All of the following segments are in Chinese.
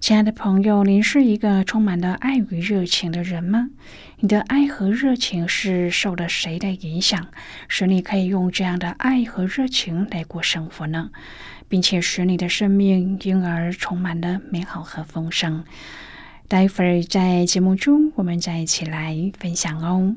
亲爱的朋友，您是一个充满了爱与热情的人吗？你的爱和热情是受了谁的影响，使你可以用这样的爱和热情来过生活呢？并且使你的生命因而充满了美好和丰盛。待会儿在节目中，我们再一起来分享哦。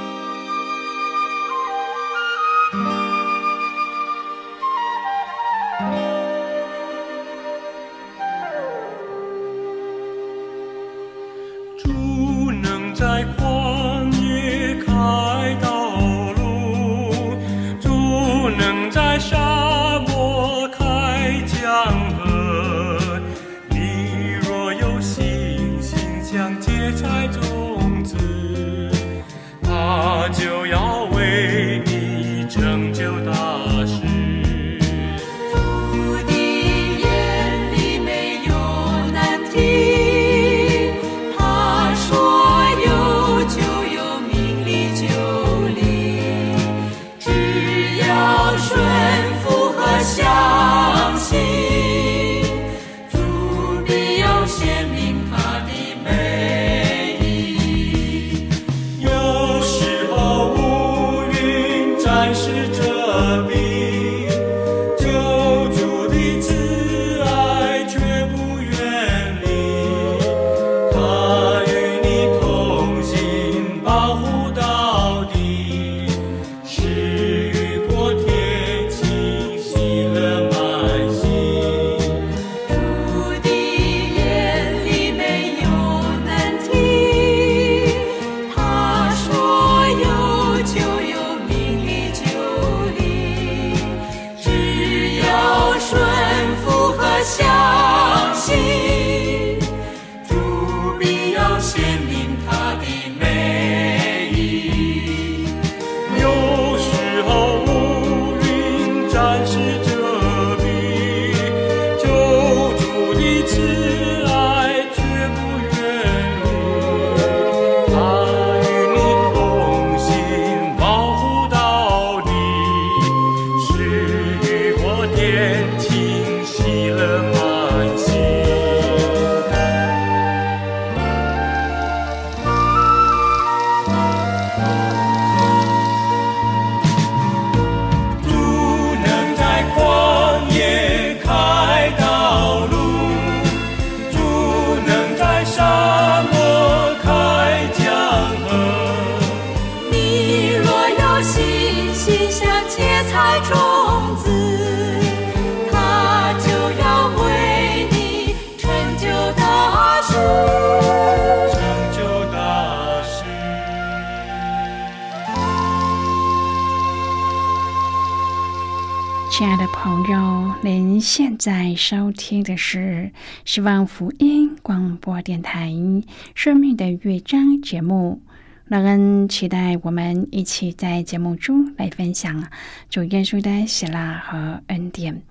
朋友，您现在收听的是希望福音广播电台《生命的乐章》节目。乐恩期待我们一起在节目中来分享主耶稣的喜乐和恩典。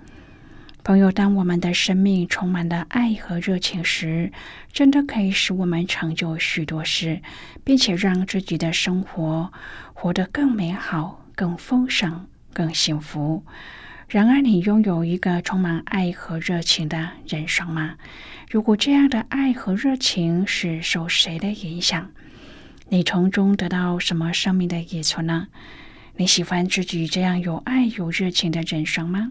朋友，当我们的生命充满了爱和热情时，真的可以使我们成就许多事，并且让自己的生活活得更美好、更丰盛、更幸福。然而，你拥有一个充满爱和热情的人生吗？如果这样的爱和热情是受谁的影响？你从中得到什么生命的益处呢？你喜欢自己这样有爱有热情的人生吗？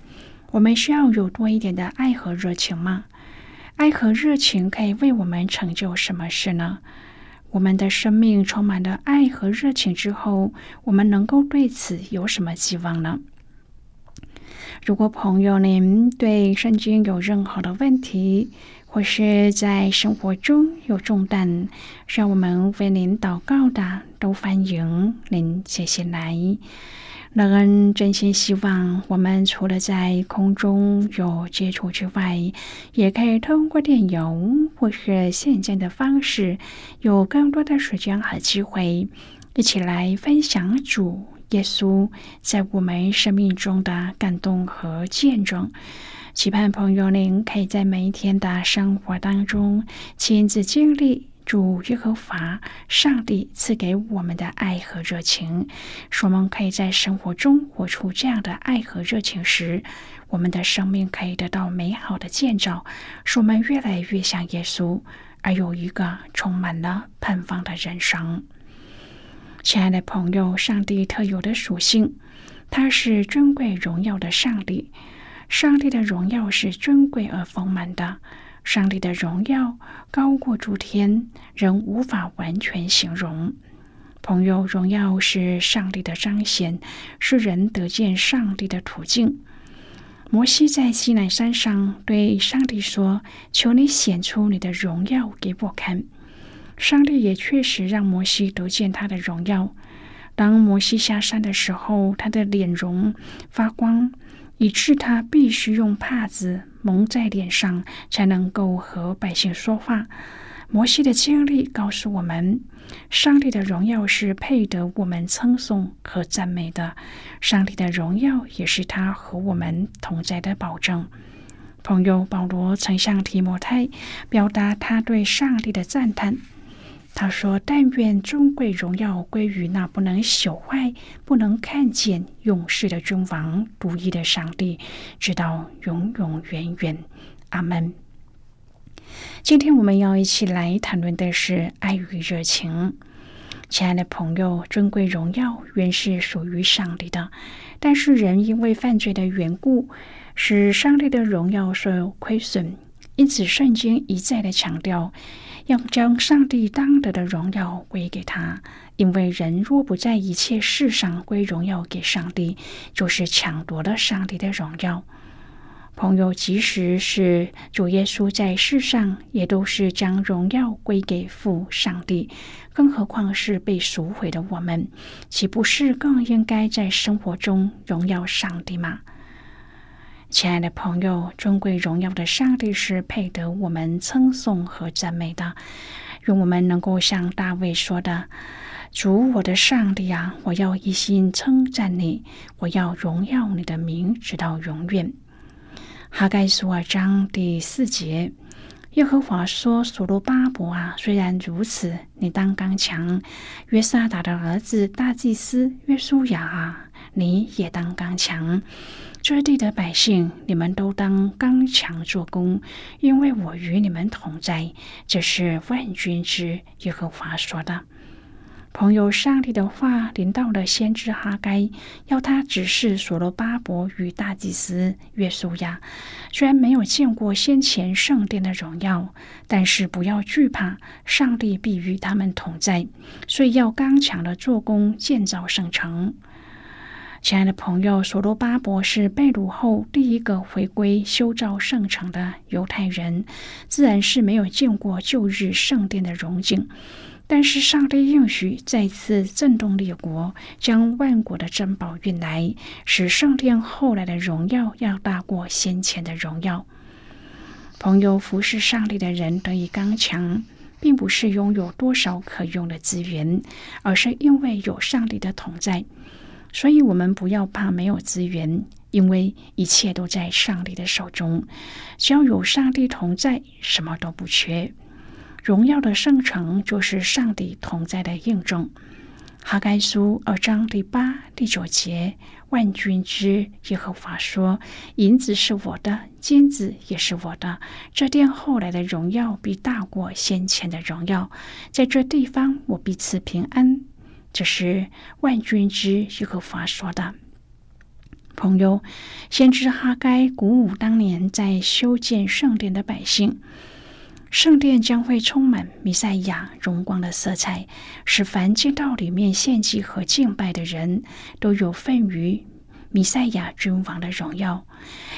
我们需要有多一点的爱和热情吗？爱和热情可以为我们成就什么事呢？我们的生命充满了爱和热情之后，我们能够对此有什么期望呢？如果朋友您对圣经有任何的问题，或是在生活中有重担，让我们为您祷告的，都欢迎您写信来。乐恩真心希望，我们除了在空中有接触之外，也可以通过电邮或是现在的方式，有更多的时间和机会，一起来分享主耶稣在我们生命中的感动和见证。期盼朋友您可以在每一天的生活当中亲自经历主耶和华上帝赐给我们的爱和热情，使我们可以在生活中活出这样的爱和热情时，我们的生命可以得到美好的建造，使我们越来越像耶稣，而有一个充满了盼望的人生。亲爱的朋友，上帝特有的属性，他是尊贵荣耀的上帝。上帝的荣耀是尊贵而丰满的，上帝的荣耀高过诸天，人无法完全形容。朋友，荣耀是上帝的彰显，是人得见上帝的途径。摩西在西南山上对上帝说：“求你显出你的荣耀给我看。”上帝也确实让摩西得见他的荣耀。当摩西下山的时候，他的脸容发光。以致他必须用帕子蒙在脸上，才能够和百姓说话。摩西的经历告诉我们，上帝的荣耀是配得我们称颂和赞美的。上帝的荣耀也是他和我们同在的保证。朋友保罗曾向提摩太表达他对上帝的赞叹。他说：“但愿尊贵荣耀归于那不能朽坏、不能看见、永世的君王、独一的上帝，直到永永远远。”阿门。今天我们要一起来谈论的是爱与热情。亲爱的朋友，尊贵荣耀原是属于上帝的，但是人因为犯罪的缘故，使上帝的荣耀受亏损。因此，圣经一再的强调。要将上帝当得的荣耀归给他，因为人若不在一切事上归荣耀给上帝，就是抢夺了上帝的荣耀。朋友，即使是主耶稣在世上，也都是将荣耀归给父上帝，更何况是被赎回的我们，岂不是更应该在生活中荣耀上帝吗？亲爱的朋友，尊贵荣耀的上帝是配得我们称颂和赞美的。愿我们能够像大卫说的：“主我的上帝啊，我要一心称赞你，我要荣耀你的名，直到永远。”哈盖书二章第四节，耶和华说：“所罗巴伯啊，虽然如此，你当刚强；约沙达的儿子大祭司约书亚啊，你也当刚强。”这地的百姓，你们都当刚强做工，因为我与你们同在。这是万军之耶和华说的。朋友，上帝的话临到了先知哈该，要他指示所罗巴伯与大祭司约书亚。虽然没有见过先前圣殿的荣耀，但是不要惧怕，上帝必与他们同在，所以要刚强的做工，建造圣城。亲爱的朋友，所罗巴伯是被掳后第一个回归修造圣城的犹太人，自然是没有见过旧日圣殿的荣景。但是上帝应许再次震动列国，将万国的珍宝运来，使圣殿后来的荣耀要大过先前的荣耀。朋友，服侍上帝的人得以刚强，并不是拥有多少可用的资源，而是因为有上帝的同在。所以，我们不要怕没有资源，因为一切都在上帝的手中。只要有上帝同在，什么都不缺。荣耀的圣城就是上帝同在的印证。哈该书二章第八、第九节：万军之耶和华说：“银子是我的，金子也是我的。这殿后来的荣耀比大过先前的荣耀。在这地方，我必赐平安。”这是万军之耶和华说的。朋友，先知哈该鼓舞当年在修建圣殿的百姓。圣殿将会充满弥赛亚荣光的色彩，使凡进到里面献祭和敬拜的人都有份于弥赛亚君王的荣耀。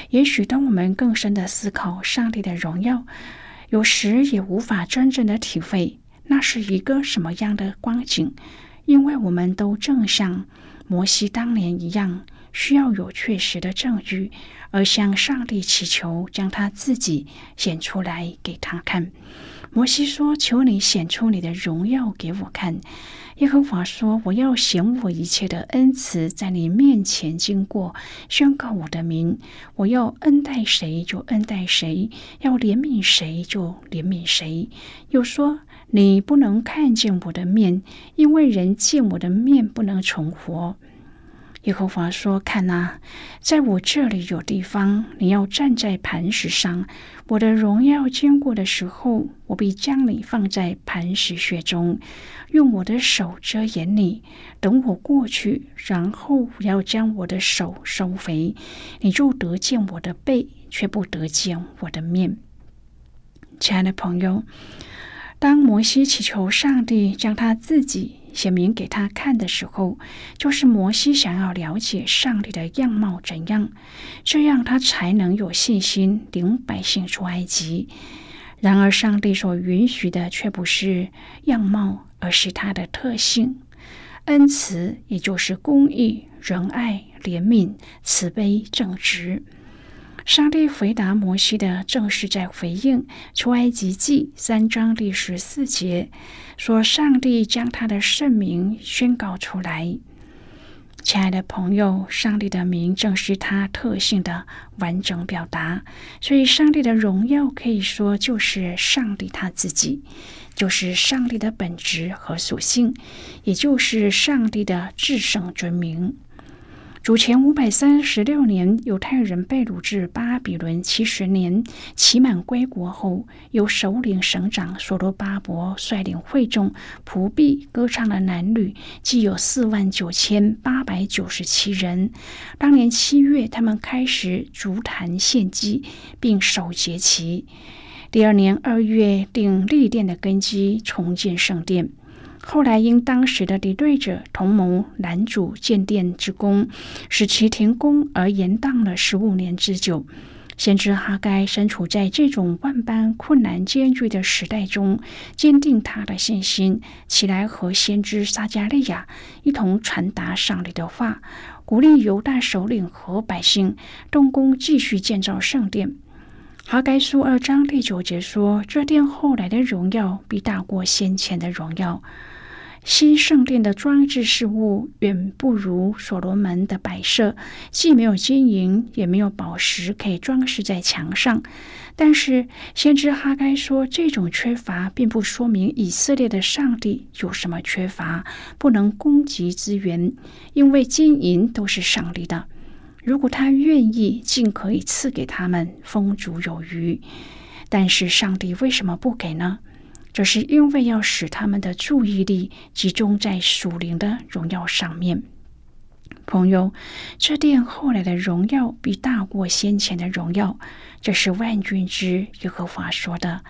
也许当我们更深的思考上帝的荣耀，有时也无法真正的体会那是一个什么样的光景，因为我们都正像摩西当年一样。需要有确实的证据，而向上帝祈求，将他自己显出来给他看。摩西说：“求你显出你的荣耀给我看。”耶和华说：“我要显我一切的恩慈在你面前经过，宣告我的名。我要恩待谁就恩待谁，要怜悯谁就怜悯谁。”又说：“你不能看见我的面，因为人见我的面不能存活。”耶和华说：“看呐，在我这里有地方，你要站在磐石上。我的荣耀经过的时候，我必将你放在磐石穴中，用我的手遮掩你。等我过去，然后我要将我的手收回，你就得见我的背，却不得见我的面。”亲爱的朋友，当摩西祈求上帝将他自己。显明给他看的时候，就是摩西想要了解上帝的样貌怎样，这样他才能有信心领百姓出埃及。然而，上帝所允许的却不是样貌，而是他的特性——恩慈，也就是公义、仁爱、怜悯、慈悲、正直。上帝回答摩西的，正是在回应出埃及记三章第十四节，说上帝将他的圣名宣告出来。亲爱的朋友，上帝的名正是他特性的完整表达，所以上帝的荣耀可以说就是上帝他自己，就是上帝的本质和属性，也就是上帝的至圣尊名。主前五百三十六年，犹太人被掳至巴比伦七十年，期满归国后，由首领省长所罗巴伯率领会众、仆婢、歌唱的男女，计有四万九千八百九十七人。当年七月，他们开始足坛献祭，并守节期。第二年二月，定立殿的根基，重建圣殿。后来因当时的敌对者同谋拦阻建殿之功，使其停工而延宕了十五年之久。先知哈该身处在这种万般困难艰巨的时代中，坚定他的信心，起来和先知撒加利亚一同传达上帝的话，鼓励犹大首领和百姓动工继续建造圣殿。哈该书二章第九节说：“这殿后来的荣耀必大过先前的荣耀。”新圣殿的装置事物远不如所罗门的摆设，既没有金银，也没有宝石可以装饰在墙上。但是先知哈该说，这种缺乏并不说明以色列的上帝有什么缺乏，不能供给资源，因为金银都是上帝的。如果他愿意，尽可以赐给他们丰足有余。但是上帝为什么不给呢？这是因为要使他们的注意力集中在属灵的荣耀上面。朋友，这殿后来的荣耀比大过先前的荣耀，这是万军之耶和华说的。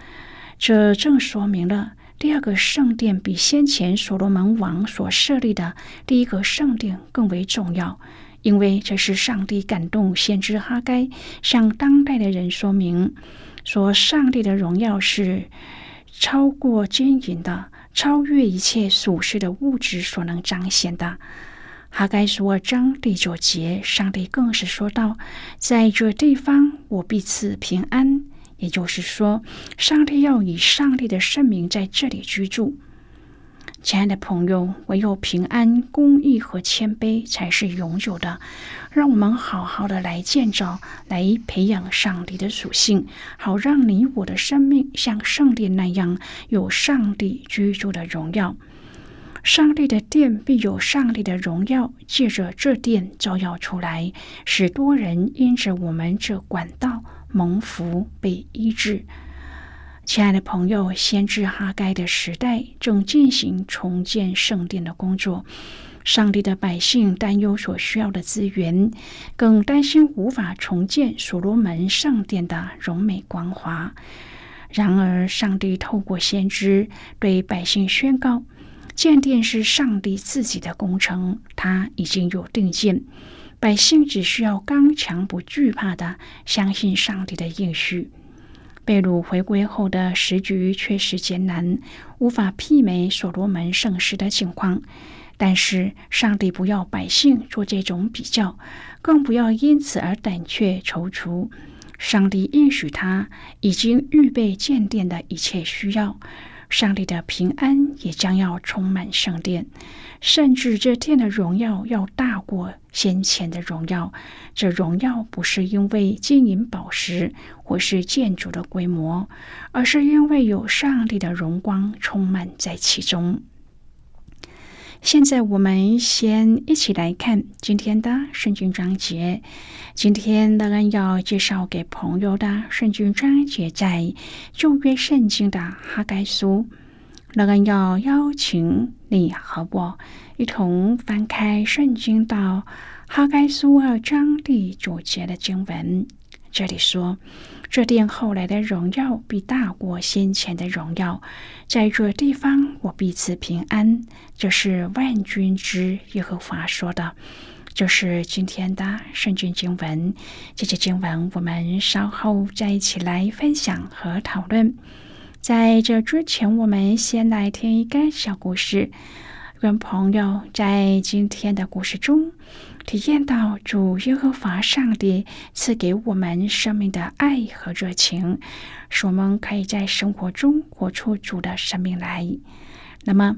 这正说明了第二个圣殿比先前所罗门王所设立的第一个圣殿更为重要，因为这是上帝感动先知哈该向当代的人说明，说上帝的荣耀是超过金银的，超越一切属世的物质所能彰显的。哈该书二章第九节，上帝更是说道：“在这地方，我必赐平安。”也就是说，上帝要以上帝的圣名在这里居住。亲爱的朋友，唯有平安、公义和谦卑才是永久的。让我们好好的来建造，来培养上帝的属性，好让你我的生命像圣殿那样有上帝居住的荣耀。上帝的殿必有上帝的荣耀，借着这殿照耀出来，使多人因着我们这管道蒙福被医治。亲爱的朋友，先知哈该的时代正进行重建圣殿的工作，上帝的百姓担忧所需要的资源，更担心无法重建所罗门圣殿的荣美光华。然而，上帝透过先知对百姓宣告。建殿是上帝自己的工程，他已经有定见，百姓只需要刚强不惧怕的相信上帝的应许。贝鲁回归后的时局确实艰难，无法媲美所罗门盛世的情况。但是上帝不要百姓做这种比较，更不要因此而胆怯踌躇。上帝应许他已经预备建殿的一切需要。上帝的平安也将要充满圣殿，甚至这殿的荣耀要大过先前的荣耀。这荣耀不是因为金银宝石或是建筑的规模，而是因为有上帝的荣光充满在其中。现在我们先一起来看今天的圣经章节。今天乐恩要介绍给朋友的圣经章节在旧约圣经的哈该书。乐恩要邀请你和我一同翻开圣经到哈该书二章第九节的经文。这里说。这殿后来的荣耀比大过先前的荣耀，在这地方我必赐平安。这是万军之耶和华说的。这是今天的圣经经文。这些经文我们稍后再一起来分享和讨论。在这之前，我们先来听一个小故事。跟朋友在今天的故事中，体验到主耶和华上帝赐给我们生命的爱和热情，使我们可以在生活中活出主的生命来。那么，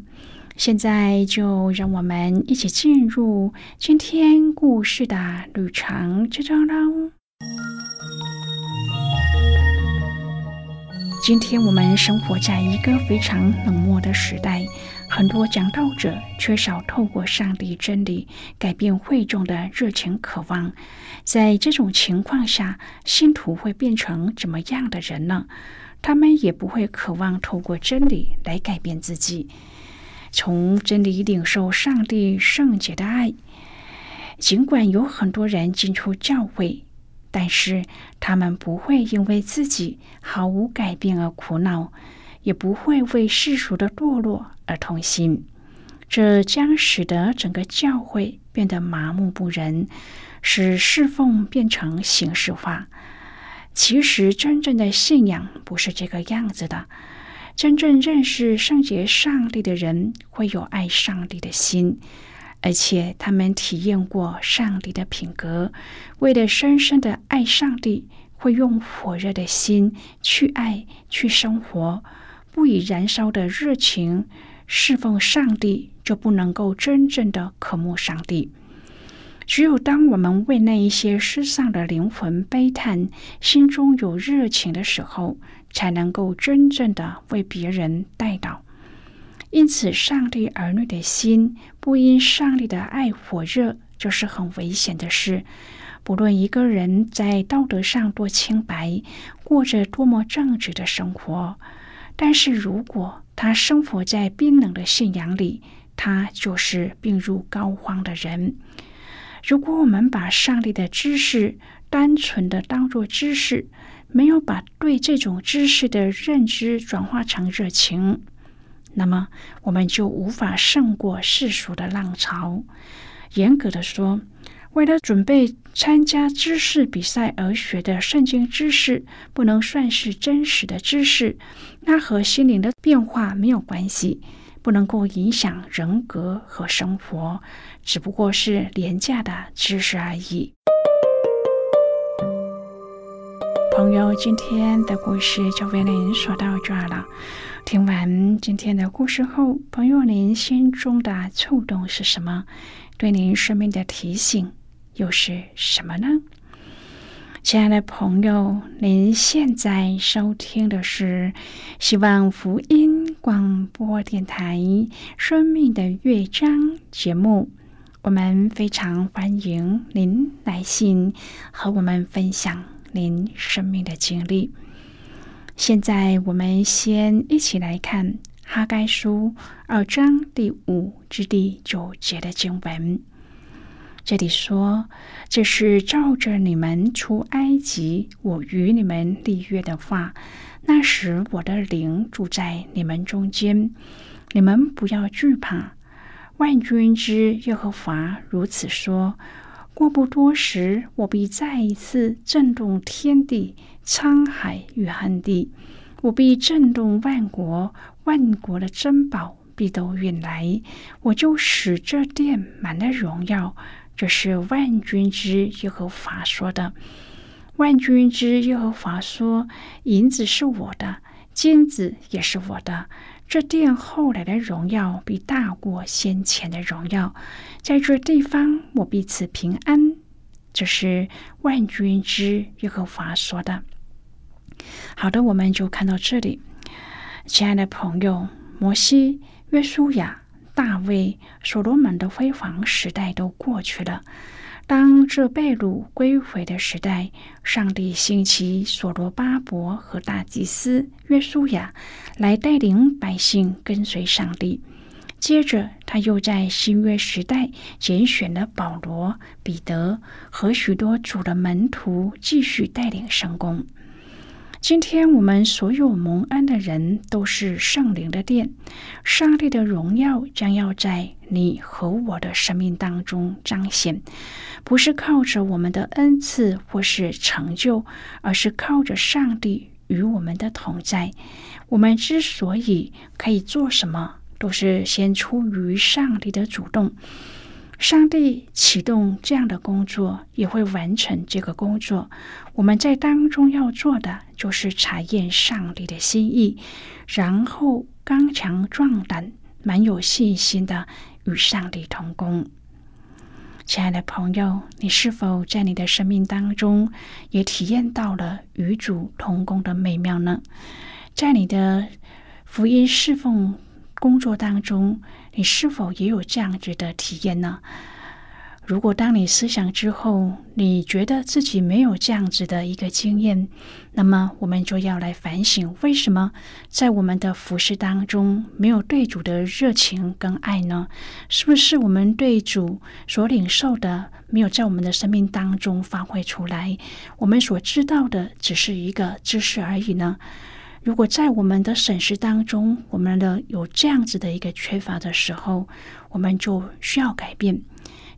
现在就让我们一起进入今天故事的旅程之中喽。今天我们生活在一个非常冷漠的时代。很多讲道者缺少透过上帝真理改变会众的热情渴望，在这种情况下，信徒会变成怎么样的人呢？他们也不会渴望透过真理来改变自己，从真理领受上帝圣洁的爱。尽管有很多人进出教会，但是他们不会因为自己毫无改变而苦恼。也不会为世俗的堕落而痛心，这将使得整个教会变得麻木不仁，使侍奉变成形式化。其实，真正的信仰不是这个样子的。真正认识圣洁上帝的人，会有爱上帝的心，而且他们体验过上帝的品格，为了深深的爱上帝，会用火热的心去爱、去生活。不以燃烧的热情侍奉上帝，就不能够真正的渴慕上帝。只有当我们为那一些失丧的灵魂悲叹，心中有热情的时候，才能够真正的为别人带祷。因此，上帝儿女的心不因上帝的爱火热，就是很危险的事。不论一个人在道德上多清白，过着多么正直的生活。但是如果他生活在冰冷的信仰里，他就是病入膏肓的人。如果我们把上帝的知识单纯的当做知识，没有把对这种知识的认知转化成热情，那么我们就无法胜过世俗的浪潮。严格的说，为了准备参加知识比赛而学的圣经知识，不能算是真实的知识，那和心灵的变化没有关系，不能够影响人格和生活，只不过是廉价的知识而已。朋友，今天的故事就为您说到这儿了。听完今天的故事后，朋友，您心中的触动是什么？对您生命的提醒又是什么呢？亲爱的朋友，您现在收听的是希望福音广播电台《生命的乐章》节目。我们非常欢迎您来信和我们分享您生命的经历。现在，我们先一起来看。哈该书二章第五至第九节的经文，这里说：“这是照着你们出埃及，我与你们立约的话。那时我的灵住在你们中间，你们不要惧怕。万军之耶和华如此说：过不多时，我必再一次震动天地、沧海与旱地，我必震动万国。”万国的珍宝必都运来，我就使这殿满了荣耀。这是万军之耶和华说的。万军之耶和华说：“银子是我的，金子也是我的。这殿后来的荣耀比大过先前的荣耀。在这地方，我必赐平安。”这是万军之耶和华说的。好的，我们就看到这里。亲爱的朋友，摩西、约书亚、大卫、所罗门的辉煌时代都过去了。当这被掳归回的时代，上帝兴起所罗巴伯和大祭司约书亚来带领百姓跟随上帝。接着，他又在新约时代拣选了保罗、彼得和许多主的门徒，继续带领圣工。今天我们所有蒙恩的人都是圣灵的殿，上帝的荣耀将要在你和我的生命当中彰显，不是靠着我们的恩赐或是成就，而是靠着上帝与我们的同在。我们之所以可以做什么，都是先出于上帝的主动。上帝启动这样的工作，也会完成这个工作。我们在当中要做的，就是查验上帝的心意，然后刚强壮胆、蛮有信心的与上帝同工。亲爱的朋友，你是否在你的生命当中也体验到了与主同工的美妙呢？在你的福音侍奉工作当中。你是否也有这样子的体验呢？如果当你思想之后，你觉得自己没有这样子的一个经验，那么我们就要来反省，为什么在我们的服饰当中没有对主的热情跟爱呢？是不是我们对主所领受的没有在我们的生命当中发挥出来？我们所知道的只是一个知识而已呢？如果在我们的审视当中，我们的有这样子的一个缺乏的时候，我们就需要改变。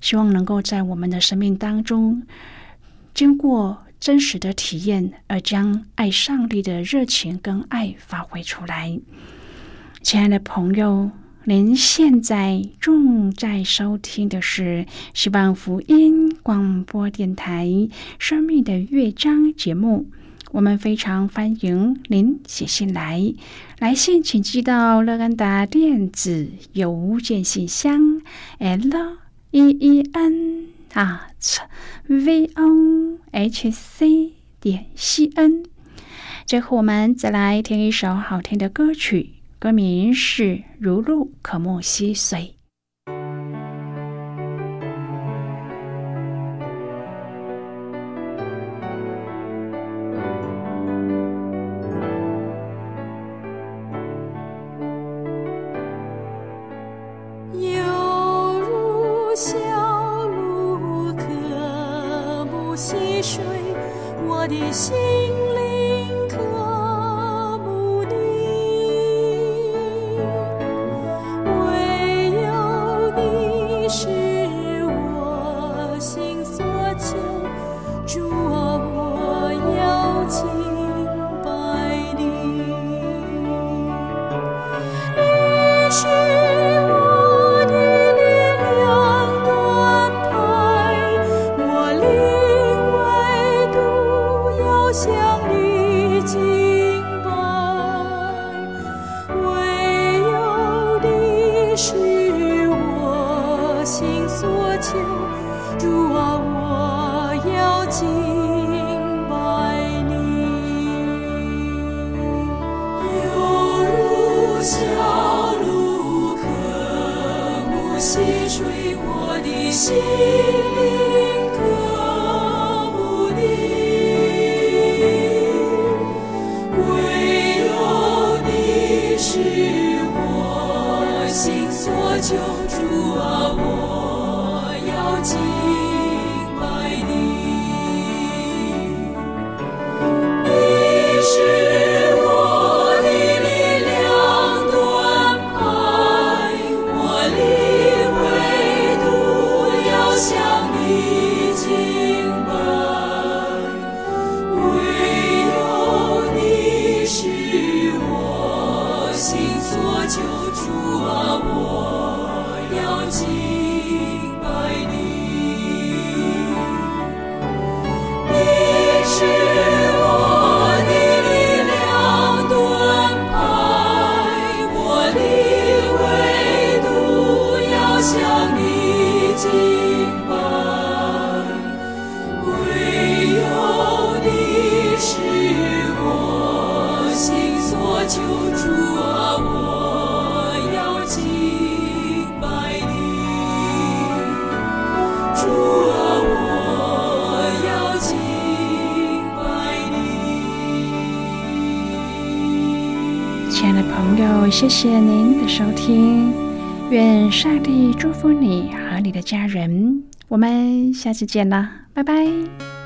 希望能够在我们的生命当中，经过真实的体验，而将爱上帝的热情跟爱发挥出来。亲爱的朋友，您现在正在收听的是希望福音广播电台《生命的乐章》节目。我们非常欢迎您写信来，来信请寄到乐安达电子邮件信箱，l e e n at v o h c 点 c n。最后，我们再来听一首好听的歌曲，歌名是《如露可莫溪水》。Jesus. 亲爱的朋友，谢谢您的收听。愿上帝祝福你和你的家人。我们下次见啦，拜拜！